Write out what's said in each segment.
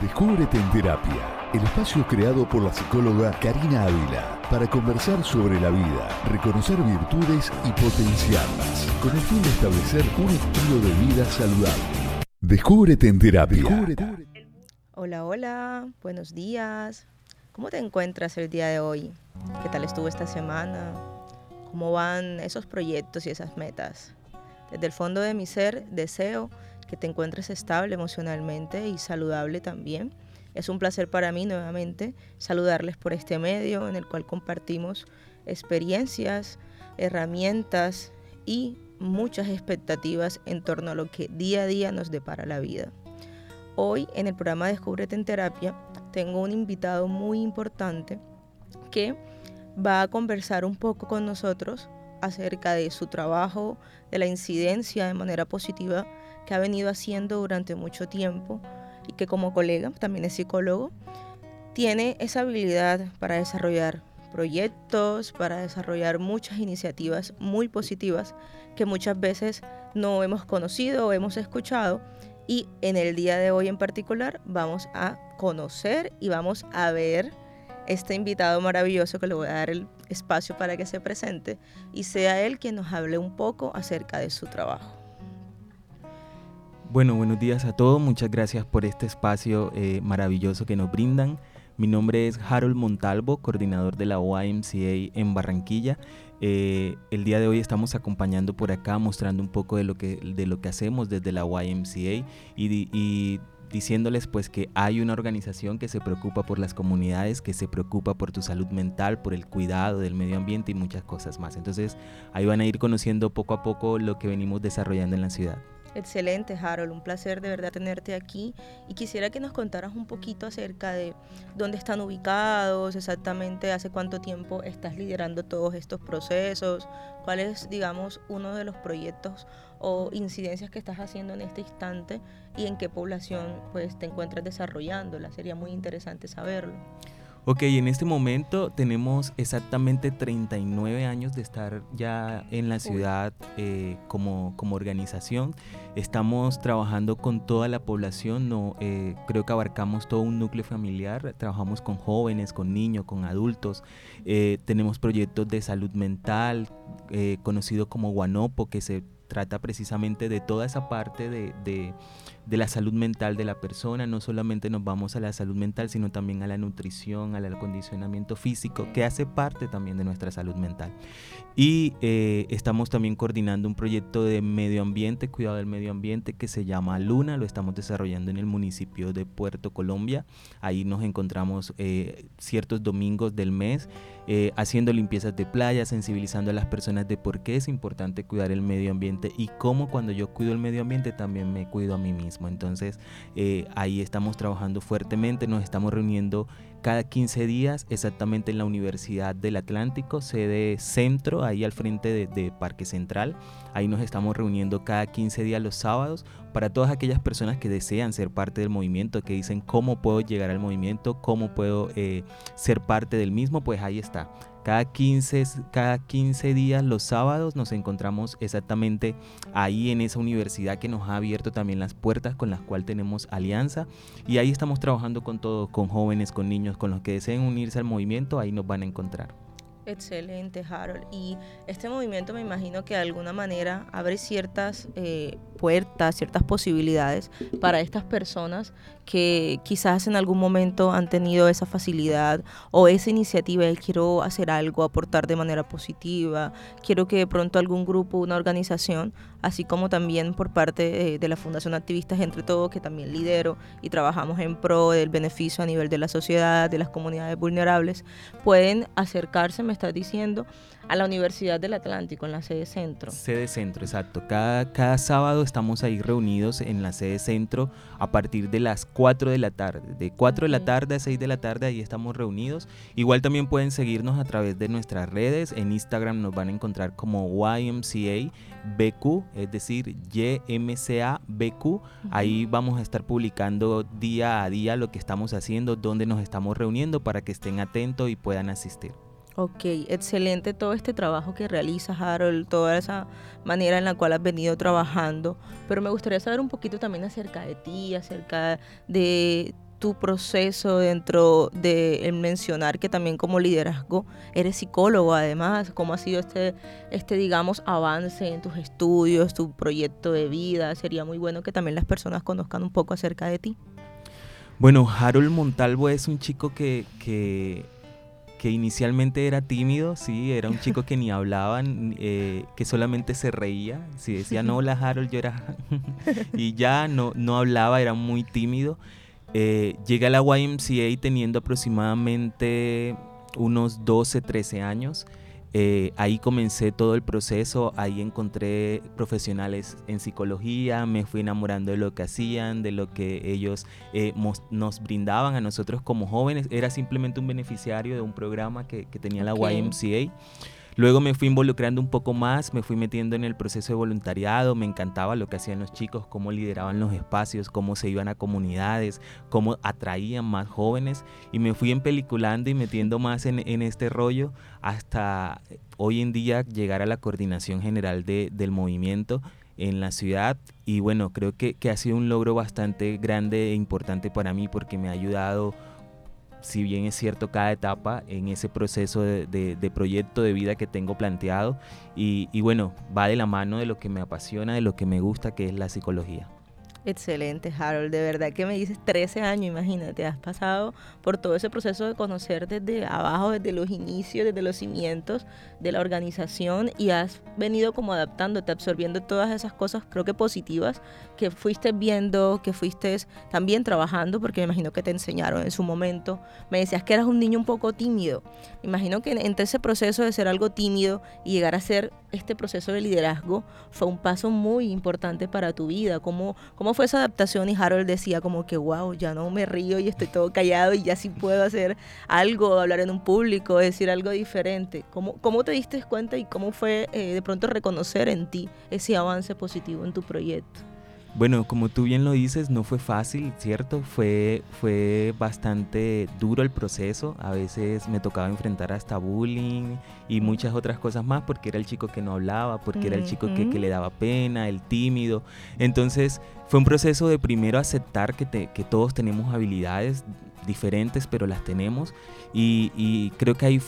Descúbrete en Terapia, el espacio creado por la psicóloga Karina Ávila para conversar sobre la vida, reconocer virtudes y potenciarlas, con el fin de establecer un estilo de vida saludable. Descúbrete en Terapia. Hola, hola, buenos días. ¿Cómo te encuentras el día de hoy? ¿Qué tal estuvo esta semana? ¿Cómo van esos proyectos y esas metas? Desde el fondo de mi ser deseo que te encuentres estable emocionalmente y saludable también. Es un placer para mí nuevamente saludarles por este medio en el cual compartimos experiencias, herramientas y muchas expectativas en torno a lo que día a día nos depara la vida. Hoy en el programa Descúbrete en Terapia tengo un invitado muy importante que va a conversar un poco con nosotros acerca de su trabajo, de la incidencia de manera positiva que ha venido haciendo durante mucho tiempo y que como colega, también es psicólogo, tiene esa habilidad para desarrollar proyectos, para desarrollar muchas iniciativas muy positivas que muchas veces no hemos conocido o hemos escuchado y en el día de hoy en particular vamos a conocer y vamos a ver este invitado maravilloso que le voy a dar el espacio para que se presente y sea él quien nos hable un poco acerca de su trabajo. Bueno, buenos días a todos. Muchas gracias por este espacio eh, maravilloso que nos brindan. Mi nombre es Harold Montalvo, coordinador de la YMCA en Barranquilla. Eh, el día de hoy estamos acompañando por acá, mostrando un poco de lo que, de lo que hacemos desde la YMCA y, diciéndoles pues que hay una organización que se preocupa por las comunidades, que se preocupa por tu salud mental, por el cuidado del medio ambiente y muchas cosas más. Entonces ahí van a ir conociendo poco a poco lo que venimos desarrollando en la ciudad. Excelente, Harold. Un placer de verdad tenerte aquí. Y quisiera que nos contaras un poquito acerca de dónde están ubicados, exactamente hace cuánto tiempo estás liderando todos estos procesos, cuál es, digamos, uno de los proyectos o incidencias que estás haciendo en este instante y en qué población pues te encuentras desarrollándola. Sería muy interesante saberlo. Ok, en este momento tenemos exactamente 39 años de estar ya en la ciudad eh, como, como, organización. Estamos trabajando con toda la población, no, eh, creo que abarcamos todo un núcleo familiar, trabajamos con jóvenes, con niños, con adultos. Eh, tenemos proyectos de salud mental, conocido como Guanopo, que se trata precisamente de toda esa parte de de la salud mental de la persona. No solamente nos vamos a la salud mental, sino también a la nutrición, al acondicionamiento físico, que hace parte también de nuestra salud mental. Y eh, estamos también coordinando un proyecto de medio ambiente, cuidado del medio ambiente, que se llama Luna. Lo estamos desarrollando en el municipio de Puerto Colombia. Ahí nos encontramos eh, ciertos domingos del mes eh, haciendo limpiezas de playa, sensibilizando a las personas de por qué es importante cuidar el medio ambiente y cómo cuando yo cuido el medio ambiente también me cuido a mí mismo. Entonces eh, ahí estamos trabajando fuertemente, nos estamos reuniendo cada 15 días exactamente en la Universidad del Atlántico, sede centro, ahí al frente de, Parque Central. Ahí nos estamos reuniendo cada 15 días los sábados para todas aquellas personas que desean ser parte del movimiento, que dicen cómo puedo llegar al movimiento, cómo puedo eh, ser parte del mismo, pues ahí está. Cada 15, cada 15 días, los sábados, nos encontramos exactamente ahí en esa universidad que nos ha abierto también las puertas con las cuales tenemos alianza. Y ahí estamos trabajando con todos, con jóvenes, con niños, con los que deseen unirse al movimiento, ahí nos van a encontrar. Excelente, Harold. Y este movimiento me imagino que de alguna manera abre ciertas eh, puertas, ciertas posibilidades para estas personas que quizás en algún momento han tenido esa facilidad o esa iniciativa de quiero hacer algo, aportar de manera positiva, quiero que de pronto algún grupo, una organización, así como también por parte eh, de la Fundación Activistas Entre Todos, que también lidero y trabajamos en pro del beneficio a nivel de la sociedad, de las comunidades vulnerables, pueden acercarse, me estás diciendo, a la Universidad del Atlántico, en la sede centro. Sede centro, exacto. Cada, cada sábado estamos ahí reunidos en la sede centro a partir de las 4 de la tarde. De 4 de la tarde a 6 de la tarde ahí estamos reunidos. Igual también pueden seguirnos a través de nuestras redes. En Instagram nos van a encontrar como YMCA BQ, es decir, YMCA BQ. Ahí vamos a estar publicando día a día lo que estamos haciendo, dónde nos estamos reuniendo para que estén atentos y puedan asistir. Ok, excelente todo este trabajo que realizas, Harold, toda esa manera en la cual has venido trabajando, pero me gustaría saber un poquito también acerca de ti, acerca de tu proceso dentro de mencionar que también como liderazgo eres psicólogo además? ¿Cómo ha sido este, este, digamos, avance en tus estudios, tu proyecto de vida? Sería muy bueno que también las personas conozcan un poco acerca de ti. Bueno, Harold Montalvo es un chico que, que, inicialmente era tímido, sí, era un chico que ni hablaba, eh, que solamente se reía. Si decía no, hola Harold, yo era... y ya no, no hablaba, era muy tímido. Eh, llegué a la YMCA teniendo aproximadamente unos 12, 13 años. Eh, ahí comencé todo el proceso, ahí encontré profesionales en psicología, me fui enamorando de lo que hacían, de lo que ellos eh, nos brindaban a nosotros como jóvenes. Era simplemente un beneficiario de un programa que, tenía la YMCA. Luego me fui involucrando un poco más, me fui metiendo en el proceso de voluntariado, me encantaba lo que hacían los chicos, cómo lideraban los espacios, cómo se iban a comunidades, cómo atraían más jóvenes y me fui empeliculando y metiendo más en, este rollo hasta hoy en día llegar a la coordinación general del movimiento en la ciudad. Y bueno, creo que, que ha sido un logro bastante grande e importante para mí porque me ha ayudado si bien es cierto cada etapa en ese proceso de, proyecto de vida que tengo planteado y, y bueno, va de la mano de lo que me apasiona, de lo que me gusta, que es la psicología. Excelente, Harold. De verdad que me dices 13 años, imagínate, has pasado por todo ese proceso de conocer desde abajo, desde los inicios, desde los cimientos de la organización y has venido como adaptándote, absorbiendo todas esas cosas, creo que positivas, que fuiste viendo, que fuiste también trabajando, porque me imagino que te enseñaron en su momento. Me decías que eras un niño un poco tímido. Imagino que entre ese proceso de ser algo tímido y llegar a ser este proceso de liderazgo fue un paso muy importante para tu vida. ¿Cómo, cómo fue esa adaptación? Y Harold decía como que, wow, ya no me río y estoy todo callado y ya sí puedo hacer algo, hablar en un público, decir algo diferente. ¿Cómo, cómo te diste cuenta y cómo fue eh, de pronto reconocer en ti ese avance positivo en tu proyecto? Bueno, como tú bien lo dices, no fue fácil, ¿cierto? Fue, fue bastante duro el proceso. A veces me tocaba enfrentar hasta bullying y muchas otras cosas más porque era el chico que no hablaba, porque era el chico que, le daba pena, el tímido. Entonces fue un proceso de primero aceptar que, que todos tenemos habilidades diferentes, pero las tenemos. Y, creo que ahí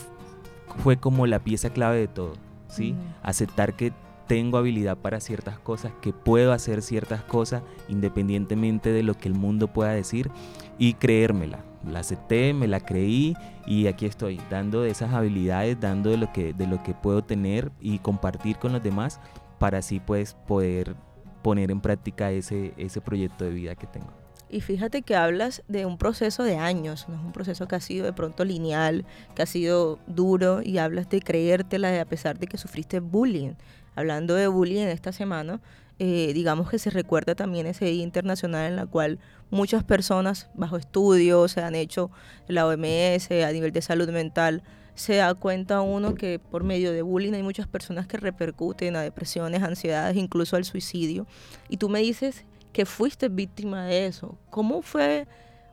fue como la pieza clave de todo, ¿sí? Aceptar que tengo habilidad para ciertas cosas, que puedo hacer ciertas cosas independientemente de lo que el mundo pueda decir y creérmela. La acepté, me la creí y aquí estoy, dando de esas habilidades, dando de lo que, de lo que puedo tener y compartir con los demás para así pues poder poner en práctica ese, ese proyecto de vida que tengo. Y fíjate que hablas de un proceso de años, no es un proceso que ha sido de pronto lineal, que ha sido duro y hablas de creértela a pesar de que sufriste bullying hablando de bullying esta semana, eh, digamos que se recuerda también ese día internacional en la cual muchas personas bajo estudio se han hecho la OMS a nivel de salud mental, se da cuenta uno que por medio de bullying hay muchas personas que repercuten a depresiones, ansiedades, incluso al suicidio. Y tú me dices que fuiste víctima de eso. ¿Cómo fue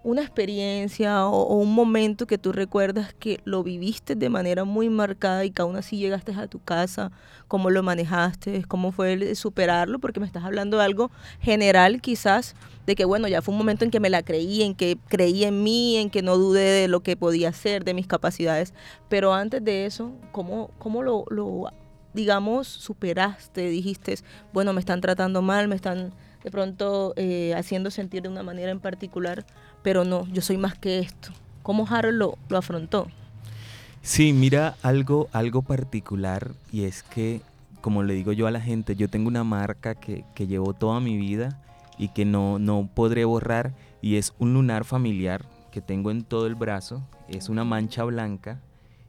una experiencia o, un momento que tú recuerdas que lo viviste de manera muy marcada y que aún así llegaste a tu casa, cómo lo manejaste, cómo fue superarlo, porque me estás hablando de algo general quizás, de que bueno, ya fue un momento en que me la creí, en que creí en mí, en que no dudé de lo que podía hacer, de mis capacidades, pero antes de eso, ¿cómo, cómo lo, lo digamos, superaste? Dijiste, bueno, me están tratando mal, me están de pronto eh, haciendo sentir de una manera en particular, pero no, yo soy más que esto. ¿Cómo Harold lo, lo afrontó? Sí, mira algo, algo particular y es que, como le digo yo a la gente, yo tengo una marca que, que llevo toda mi vida y que no, no podré borrar y es un lunar familiar que tengo en todo el brazo, es una mancha blanca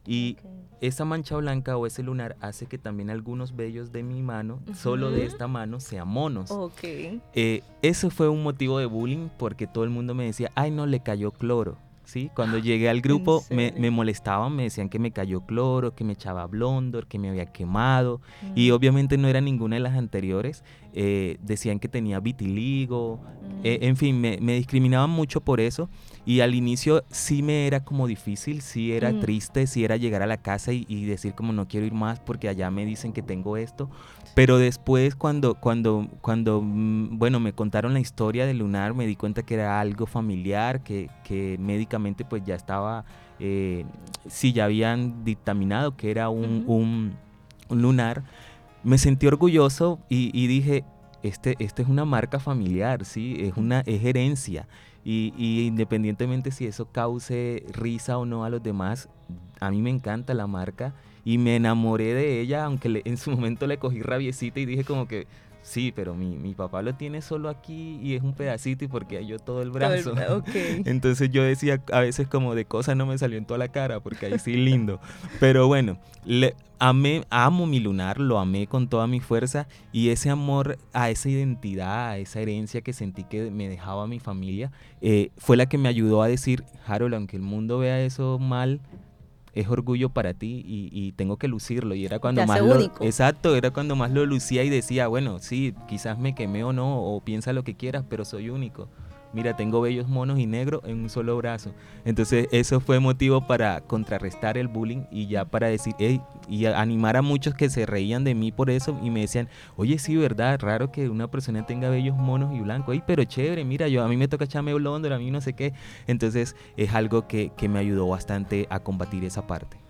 y esa mancha blanca o ese lunar hace que también algunos vellos de mi mano, solo de esta mano, sean monos. Ok. Eh, eso fue un motivo de bullying porque todo el mundo me decía, ay, no le cayó cloro. ¿Sí? Cuando llegué al grupo me, molestaban, me decían que me cayó cloro, que me echaba blondor, que me había quemado. Y mm. obviamente no era ninguna de las anteriores. eh, decían que tenía vitiligo, eh, en fin, me, discriminaban mucho por eso. Y al inicio sí me era como difícil, sí era mm. triste, sí era llegar a la casa y, decir como no quiero ir más porque allá me dicen que tengo esto. Pero después cuando, cuando, cuando, mm, bueno, me contaron la historia de Lunar, me di cuenta que era algo familiar, que, que médicamente pues ya estaba, eh, sí, ya habían dictaminado que era un, un, un lunar me sentí orgulloso y, dije, este, este es una marca familiar, ¿sí? Es una es herencia. Y, independientemente si eso cause risa o no a los demás, a mí me encanta la marca y me enamoré de ella, aunque en su momento le cogí rabiecita y dije como que, Sí, pero mi, mi, papá lo tiene solo aquí y es un pedacito y porque yo todo el brazo. Entonces yo decía a veces como de cosas no me salió en toda la cara porque ahí sí lindo. Pero bueno, le, amé, amo mi lunar, lo amé con toda mi fuerza y ese amor a esa identidad, a esa herencia que sentí que me dejaba mi familia, eh, fue la que me ayudó a decir, Harold, aunque el mundo vea eso mal, es orgullo para ti y, tengo que lucirlo. Y era cuando más lo, exacto, era cuando más lo lucía y decía, bueno, sí, quizás me quemé o no, o piensa lo que quieras, pero soy único mira, tengo bellos monos y negros en un solo brazo. Entonces eso fue motivo para contrarrestar el bullying y ya para decir, y animar a muchos que se reían de mí por eso y me decían, oye, sí, verdad, raro que una persona tenga bellos monos y blancos, pero chévere, mira, yo a mí me toca echarme blondo, a mí no sé qué. Entonces es algo que, que me ayudó bastante a combatir esa parte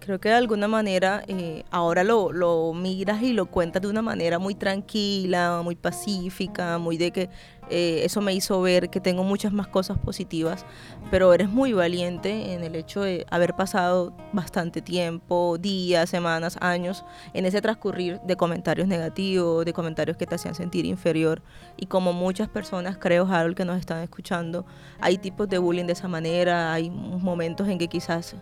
creo que de alguna manera eh, ahora lo, lo, miras y lo cuentas de una manera muy tranquila, muy pacífica, muy de que eh, eso me hizo ver que tengo muchas más cosas positivas, pero eres muy valiente en el hecho de haber pasado bastante tiempo, días, semanas, años, en ese transcurrir de comentarios negativos, de comentarios que te hacían sentir inferior. Y como muchas personas, creo, Harold, que nos están escuchando, hay tipos de bullying de esa manera, hay momentos en que quizás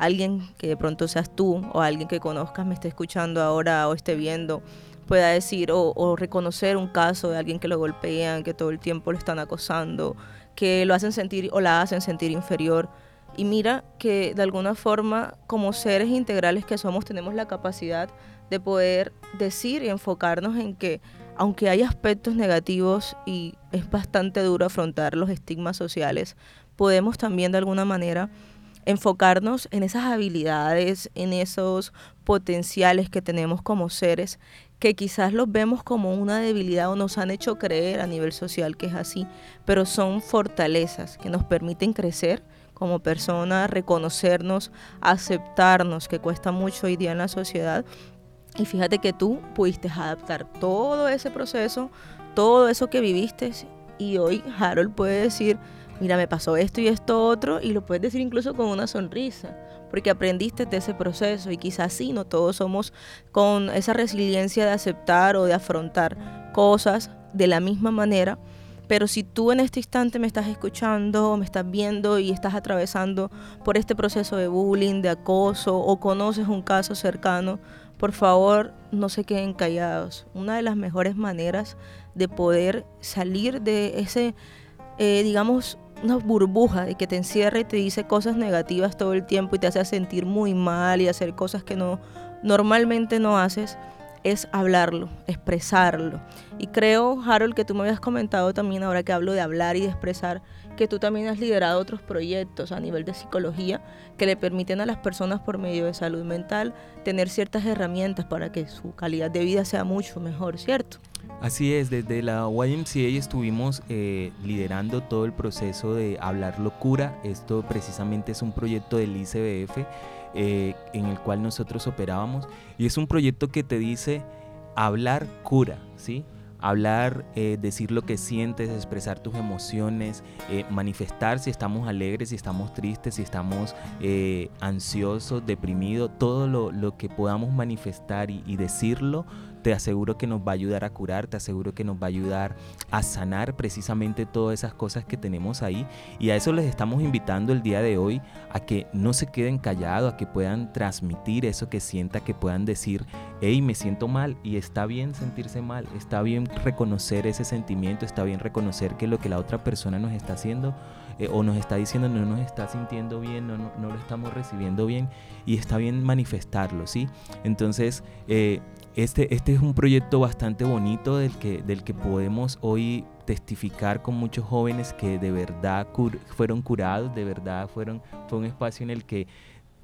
alguien que de pronto seas tú o alguien que conozcas me esté escuchando ahora o esté viendo pueda decir o, reconocer un caso de alguien que lo golpean, que todo el tiempo lo están acosando, que lo hacen sentir o la hacen sentir inferior. Y mira que de alguna forma, como seres integrales que somos, tenemos la capacidad de poder decir y enfocarnos en que, aunque hay aspectos negativos y es bastante duro afrontar los estigmas sociales, podemos también de alguna manera enfocarnos en esas habilidades, en esos potenciales que tenemos como seres, que quizás los vemos como una debilidad o nos han hecho creer a nivel social que es así, pero son fortalezas que nos permiten crecer como personas, reconocernos, aceptarnos, que cuesta mucho hoy día en la sociedad. Y fíjate que tú pudiste adaptar todo ese proceso, todo eso que viviste, y hoy Harold puede decir, mira, me pasó esto y esto otro, y lo puedes decir incluso con una sonrisa, porque aprendiste de ese proceso y quizás sí, no todos somos con esa resiliencia de aceptar o de afrontar cosas de la misma manera, pero si tú en este instante me estás escuchando, me estás viendo y estás atravesando por este proceso de bullying, de acoso o conoces un caso cercano, por favor no se queden callados. Una de las mejores maneras de poder salir de ese, eh, digamos, una burbuja de que te encierra y te dice cosas negativas todo el tiempo y te hace sentir muy mal y hacer cosas que no normalmente no haces, es hablarlo, expresarlo. Y creo, Harold, que tú me habías comentado también, ahora que hablo de hablar y de expresar, que tú también has liderado otros proyectos a nivel de psicología que le permiten a las personas por medio de salud mental tener ciertas herramientas para que su calidad de vida sea mucho mejor, ¿cierto? Así es, desde la YMCA estuvimos eh, liderando todo el proceso de Hablar Locura. Esto precisamente es un proyecto del ICBF eh, en el cual nosotros operábamos y es un proyecto que te dice hablar cura, ¿sí? hablar, eh, decir lo que sientes, expresar tus emociones, manifestar si estamos alegres, si estamos tristes, si estamos ansiosos, deprimidos, todo lo, que podamos manifestar y decirlo te aseguro que nos va a ayudar a curar, te aseguro que nos va a ayudar a sanar precisamente todas esas cosas que tenemos ahí. Y a eso les estamos invitando el día de hoy, a que no se queden callados, a que puedan transmitir eso que sienta, que puedan decir, hey, me siento mal y está bien sentirse mal, está bien reconocer ese sentimiento, está bien reconocer que lo que la otra persona nos está haciendo eh, o nos está diciendo no nos está sintiendo bien, no, no, lo estamos recibiendo bien y está bien manifestarlo, ¿sí? Entonces, eh, este, este es un proyecto bastante bonito del que, del que podemos hoy testificar con muchos jóvenes que de verdad fueron curados, de verdad fueron, fue un espacio en el que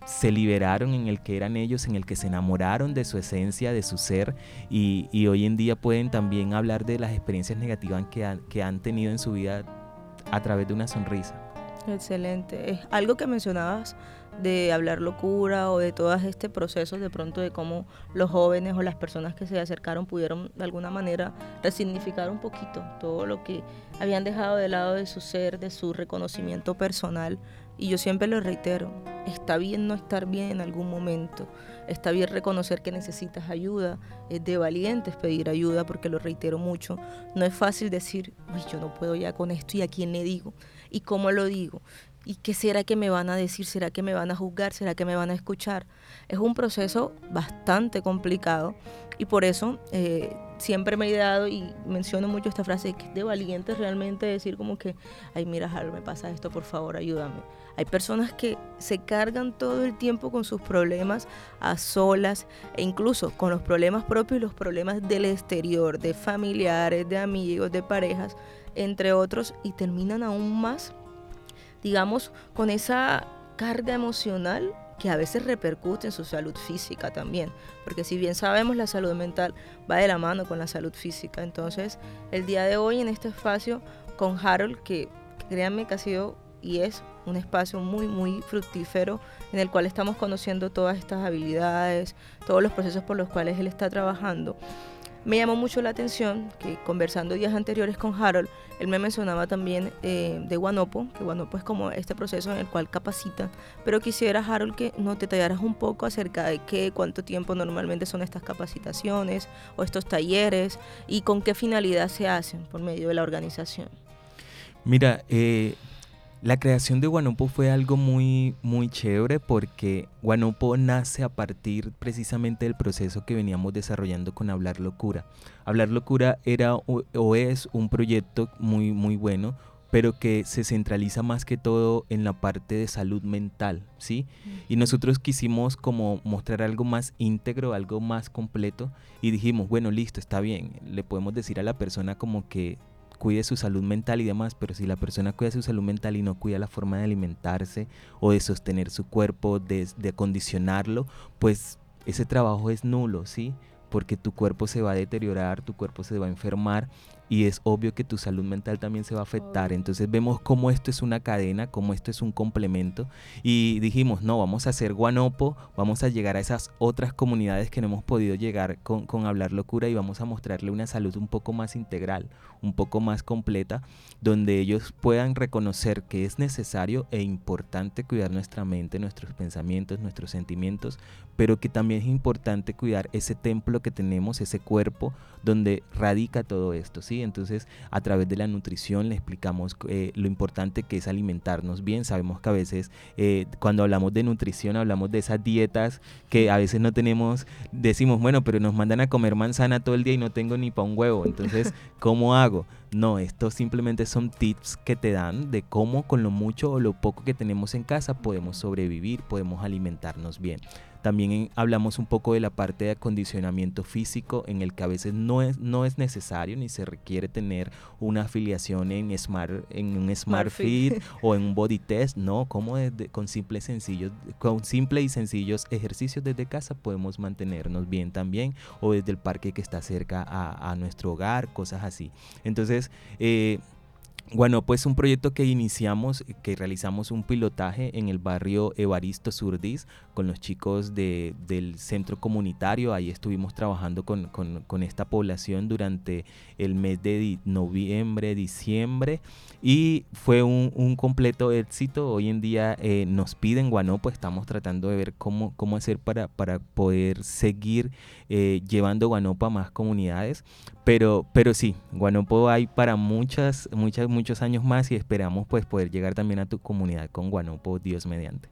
se liberaron, en el que eran ellos, en el que se enamoraron de su esencia, de su ser, y, hoy en día pueden también hablar de las experiencias negativas que han, que han tenido en su vida a través de una sonrisa. Excelente. Es algo que mencionabas de hablar locura o de todos este procesos de pronto de cómo los jóvenes o las personas que se acercaron pudieron de alguna manera resignificar un poquito todo lo que habían dejado de lado de su ser, de su reconocimiento personal. Y yo siempre lo reitero, está bien no estar bien en algún momento, está bien reconocer que necesitas ayuda, es de valientes pedir ayuda porque lo reitero mucho, no es fácil decir, uy, yo no puedo ya con esto y a quién le digo y cómo lo digo. ¿Y qué será que me van a decir? ¿Será que me van a juzgar? ¿Será que me van a escuchar? Es un proceso bastante complicado y por eso eh, siempre me he dado y menciono mucho esta frase que es de valientes realmente decir como que, ay mira Harold, me pasa esto, por favor ayúdame hay personas que se cargan todo el tiempo con sus problemas a solas e incluso con los problemas propios y los problemas del exterior, de familiares, de amigos, de parejas, entre otros, y terminan aún más, digamos, con esa carga emocional que a veces repercute en su salud física también, porque si bien sabemos la salud mental va de la mano con la salud física, entonces el día de hoy en este espacio con Harold, que créanme que ha sido y es un espacio muy, muy fructífero en el cual estamos conociendo todas estas habilidades, todos los procesos por los cuales él está trabajando. Me llamó mucho la atención que conversando días anteriores con Harold, él me mencionaba también eh, de Guanopo, que Guanopo es como este proceso en el cual capacita, pero quisiera Harold que nos detallaras un poco acerca de qué, cuánto tiempo normalmente son estas capacitaciones o estos talleres y con qué finalidad se hacen por medio de la organización. Mira, eh, la creación de Guanopo fue algo muy, muy chévere porque Guanopo nace a partir precisamente del proceso que veníamos desarrollando con Hablar Locura. Hablar Locura era o, es un proyecto muy, muy bueno, pero que se centraliza más que todo en la parte de salud mental, ¿sí? Y nosotros quisimos como mostrar algo más íntegro, algo más completo y dijimos, bueno, listo, está bien, le podemos decir a la persona como que cuide su salud mental y demás, pero si la persona cuida su salud mental y no cuida la forma de alimentarse o de sostener su cuerpo, de, de acondicionarlo, pues ese trabajo es nulo, ¿sí? Porque tu cuerpo se va a deteriorar, tu cuerpo se va a enfermar y es obvio que tu salud mental también se va a afectar. Entonces vemos cómo esto es una cadena, cómo esto es un complemento y dijimos, no, vamos a hacer guanopo, vamos a llegar a esas otras comunidades que no hemos podido llegar con, con hablar locura y vamos a mostrarle una salud un poco más integral, un poco más completa, donde ellos puedan reconocer que es necesario e importante cuidar nuestra mente, nuestros pensamientos, nuestros sentimientos, pero que también es importante cuidar ese templo que tenemos, ese cuerpo donde radica todo esto, ¿sí? Entonces, a través de la nutrición le explicamos eh, lo importante que es alimentarnos bien. Sabemos que a veces eh, cuando hablamos de nutrición hablamos de esas dietas que a veces no tenemos, decimos, bueno, pero nos mandan a comer manzana todo el día y no tengo ni para un huevo. Entonces, ¿cómo hago? Chicago No, estos simplemente son tips que te dan de cómo con lo mucho o lo poco que tenemos en casa podemos sobrevivir, podemos alimentarnos bien. También hablamos un poco de la parte de acondicionamiento físico en el que a veces no es, no es necesario ni se requiere tener una afiliación en, smart, en un Smart, Fit, o en un Body Test, no, como con simples sencillos, con simple y sencillos ejercicios desde casa podemos mantenernos bien también o desde el parque que está cerca a, a nuestro hogar, cosas así. Entonces, eh, bueno, pues un proyecto que iniciamos, que realizamos un pilotaje en el barrio Evaristo Surdis con los chicos de, del centro comunitario. Ahí estuvimos trabajando con, con, esta población durante el mes de noviembre, diciembre y fue un, un completo éxito. Hoy en día eh, nos piden Guanopo, estamos tratando de ver cómo, cómo hacer para, para poder seguir eh, llevando Guanopo a más comunidades. Pero, pero sí, Guanopo hay para muchas, muchas, muchos años más y esperamos pues poder llegar también a tu comunidad con Guanopo, Dios mediante.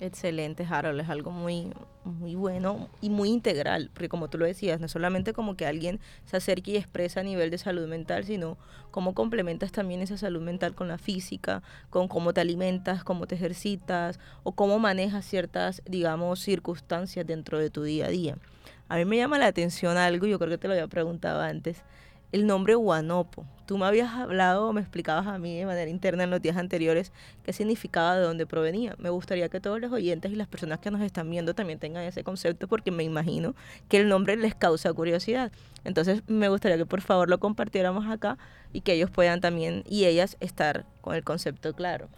Excelente, Harold, es algo muy, muy bueno y muy integral, porque como tú lo decías, no solamente como que alguien se acerque y expresa a nivel de salud mental, sino cómo complementas también esa salud mental con la física, con cómo te alimentas, cómo te ejercitas o cómo manejas ciertas, digamos, circunstancias dentro de tu día a día. A mí me llama la atención algo, yo creo que te lo había preguntado antes, el nombre Guanopo. Tú me habías hablado, me explicabas a mí de manera interna en los días anteriores qué significaba, de dónde provenía. Me gustaría que todos los oyentes y las personas que nos están viendo también tengan ese concepto porque me imagino que el nombre les causa curiosidad. Entonces me gustaría que por favor lo compartiéramos acá y que ellos puedan también y ellas estar con el concepto claro.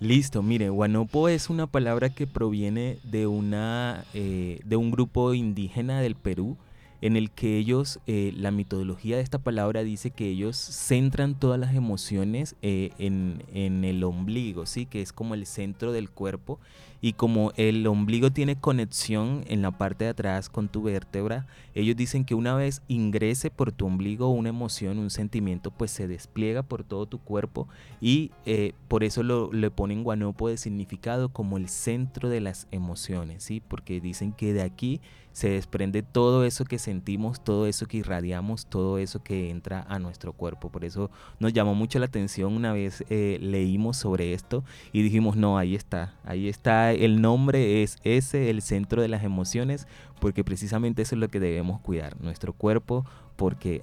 Listo, mire, Guanopo es una palabra que proviene de, una, eh, de un grupo indígena del Perú en el que ellos, eh, la mitología de esta palabra dice que ellos centran todas las emociones eh, en, el ombligo, ¿sí? que es como el centro del cuerpo y como el ombligo tiene conexión en la parte de atrás con tu vértebra, ellos dicen que una vez ingrese por tu ombligo una emoción, un sentimiento, pues se despliega por todo tu cuerpo y eh, por eso lo, le ponen guanopo de significado como el centro de las emociones, ¿sí? porque dicen que de aquí se desprende todo eso que sentimos, todo eso que irradiamos, todo eso que entra a nuestro cuerpo. Por eso nos llamó mucho la atención una vez eh, leímos sobre esto y dijimos, no, ahí está, ahí está el nombre es ese, el centro de las emociones, porque precisamente eso es lo que debemos cuidar, nuestro cuerpo, porque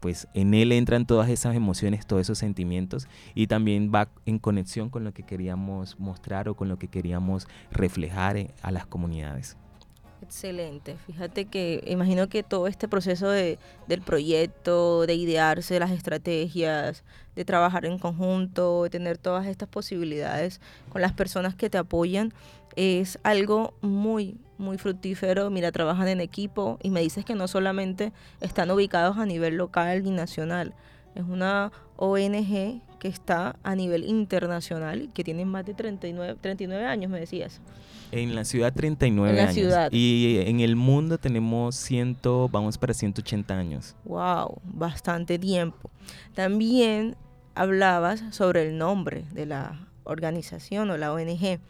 pues en él entran todas esas emociones, todos esos sentimientos y también va en conexión con lo que queríamos mostrar o con lo que queríamos reflejar a las comunidades. Excelente. Fíjate que imagino que todo este proceso de, del proyecto, de idearse las estrategias, de trabajar en conjunto, de tener todas estas posibilidades con las personas que te apoyan, es algo muy, muy fructífero. Mira, trabajan en equipo y me dices que no solamente están ubicados a nivel local y nacional. Es una ONG que está a nivel internacional y que tiene más de 39, 39 años, me decías. En la ciudad 39 en la Ciudad. Y en el mundo tenemos 100, vamos para 180 años. Wow, bastante tiempo. También hablabas sobre el nombre de la organización o la ONG.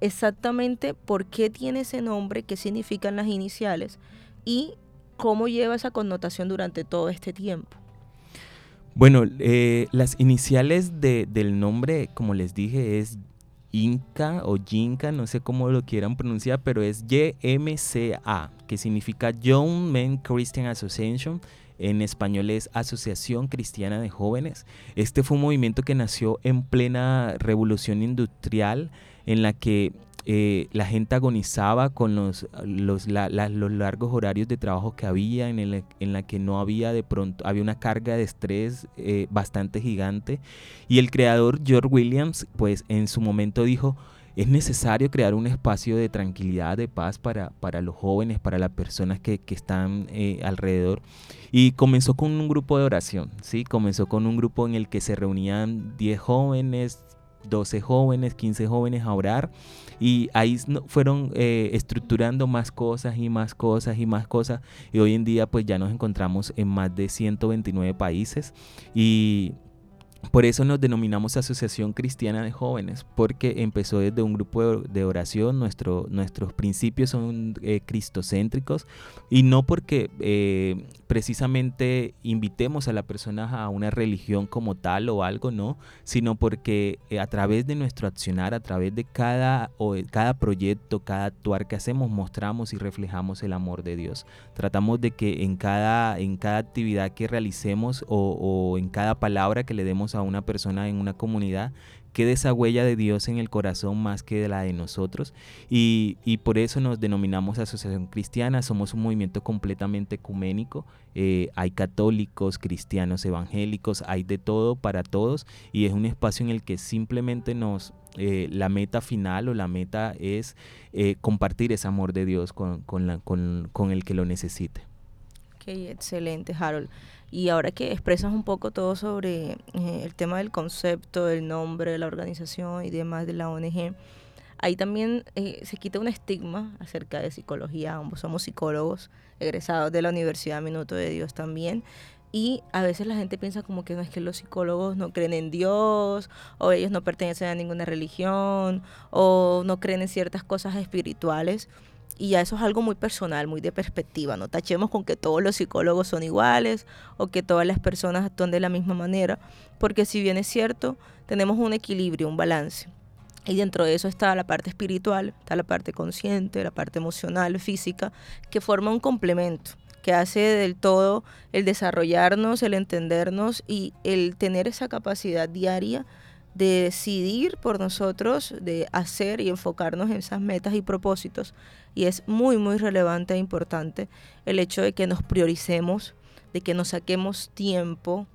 Exactamente por qué tiene ese nombre, qué significan las iniciales y cómo lleva esa connotación durante todo este tiempo. Bueno, eh, las iniciales del nombre, como les dije, es Inca o Yinka, no sé cómo lo quieran pronunciar, pero es YMCA, que significa Young Men Christian Association. En español es Asociación Cristiana de Jóvenes. Este fue un movimiento que nació en plena revolución industrial, en la que eh, la gente agonizaba con los, los, largos horarios de trabajo que había, en, el, en, la que no había de pronto, había una carga de estrés eh, bastante gigante. Y el creador George Williams, pues en su momento dijo, es necesario crear un espacio de tranquilidad, de paz para, para los jóvenes, para las personas que, que están eh, alrededor. Y comenzó con un grupo de oración, ¿sí? Comenzó con un grupo en el que se reunían 10 jóvenes, 12 jóvenes, 15 jóvenes a orar y ahí fueron eh, estructurando más cosas y más cosas y más cosas. Y hoy en día pues ya nos encontramos en más de 129 países y por eso nos denominamos Asociación Cristiana de Jóvenes, porque empezó desde un grupo de oración, nuestro, nuestros principios son eh, cristocéntricos y no porque eh, precisamente invitemos a la persona a una religión como tal o algo, no, sino porque eh, a través de nuestro accionar, a través de cada, o cada proyecto, cada actuar que hacemos, mostramos y reflejamos el amor de Dios. Tratamos de que en cada, en cada actividad que realicemos o, o en cada palabra que le demos a una persona en una comunidad, quede esa huella de Dios en el corazón más que de la de nosotros. Y, por eso nos denominamos Asociación Cristiana, somos un movimiento completamente ecuménico. Eh, hay católicos, cristianos, evangélicos, hay de todo para todos y es un espacio en el que simplemente nos... Eh, la meta final o la meta es eh, compartir ese amor de Dios con, con, con el que lo necesite. Excelente, Harold. Y ahora que expresas un poco todo sobre eh, el tema del concepto, del nombre de la organización y demás de la ONG, ahí también eh, se quita un estigma acerca de psicología. Ambos somos psicólogos egresados de la Universidad Minuto de Dios también. y a veces la gente piensa como que no es que los psicólogos no creen en Dios, o ellos no pertenecen a ninguna religión, o no creen en ciertas cosas espirituales. Y ya eso es algo muy personal, muy de perspectiva. No tachemos con que todos los psicólogos son iguales o que todas las personas actúan de la misma manera, porque si bien es cierto, tenemos un equilibrio, un balance. Y dentro de eso está la parte espiritual, está la parte consciente, la parte emocional, física, que forma un complemento que hace del todo el desarrollarnos, el entendernos y el tener esa capacidad diaria de decidir por nosotros, de hacer y enfocarnos en esas metas y propósitos. Y es muy, muy relevante e importante el hecho de que nos prioricemos, de que nos saquemos tiempo,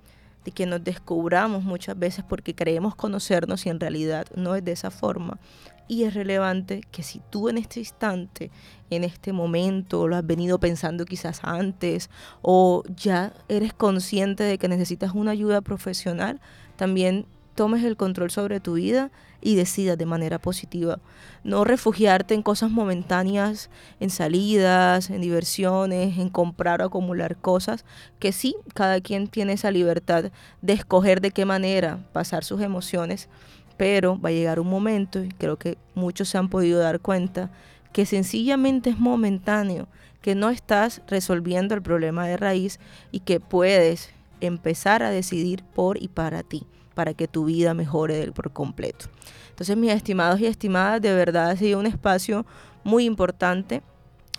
de que nos descubramos muchas veces porque creemos conocernos y en realidad no es de esa forma. Y es relevante que si tú en este instante, en este momento, lo has venido pensando quizás antes o ya eres consciente de que necesitas una ayuda profesional, también tomes el control sobre tu vida y decidas de manera positiva. No refugiarte en cosas momentáneas, en salidas, en diversiones, en comprar o acumular cosas, que sí, cada quien tiene esa libertad de escoger de qué manera pasar sus emociones, pero va a llegar un momento, y creo que muchos se han podido dar cuenta, que sencillamente es momentáneo, que no estás resolviendo el problema de raíz y que puedes empezar a decidir por y para ti, para que tu vida mejore por completo. Entonces, mis estimados y estimadas, de verdad ha sido un espacio muy importante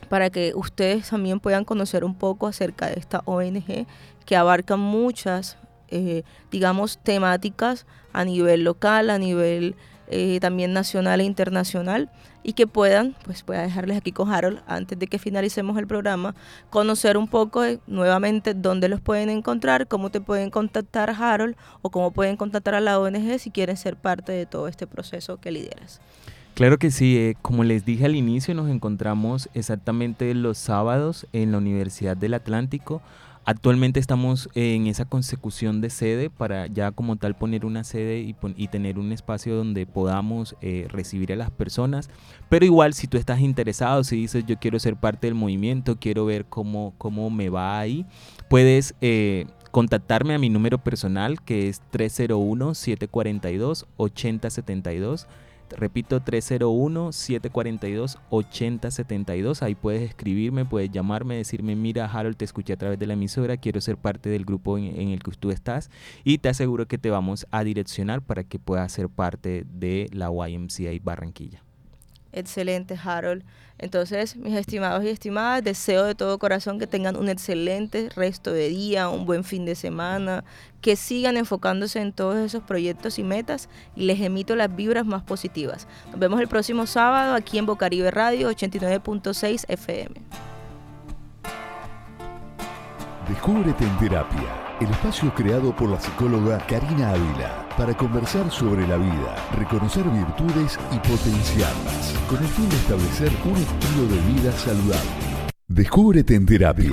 para que ustedes también puedan conocer un poco acerca de esta ONG que abarca muchas, eh, digamos, temáticas a nivel local, a nivel eh, también nacional e internacional y que puedan, pues voy a dejarles aquí con Harold antes de que finalicemos el programa, conocer un poco nuevamente dónde los pueden encontrar, cómo te pueden contactar Harold o cómo pueden contactar a la ONG si quieren ser parte de todo este proceso que lideras. Claro que sí, eh, como les dije al inicio, nos encontramos exactamente los sábados en la Universidad del Atlántico Actualmente estamos en esa consecución de sede para ya como tal poner una sede y, tener un espacio donde podamos eh, recibir a las personas. Pero igual si tú estás interesado, si dices yo quiero ser parte del movimiento, quiero ver cómo, cómo me va ahí, puedes eh, contactarme a mi número personal que es 301-742-8072. Repito, 301-742-8072. Ahí puedes escribirme, puedes llamarme, decirme, mira Harold, te escuché a través de la emisora, quiero ser parte del grupo en, el que tú estás y te aseguro que te vamos a direccionar para que puedas ser parte de la YMCA Barranquilla. Excelente, Harold. Entonces, mis estimados y estimadas, deseo de todo corazón que tengan un excelente resto de día, un buen fin de semana, que sigan enfocándose en todos esos proyectos y metas y les emito las vibras más positivas. Nos vemos el próximo sábado aquí en Bocaribe Radio 89.6 FM. Descúbrete en terapia el espacio creado por la psicóloga Karina Ávila para conversar sobre la vida, reconocer virtudes y potenciarlas, con el fin de establecer un estilo de vida saludable. Descúbrete en terapia.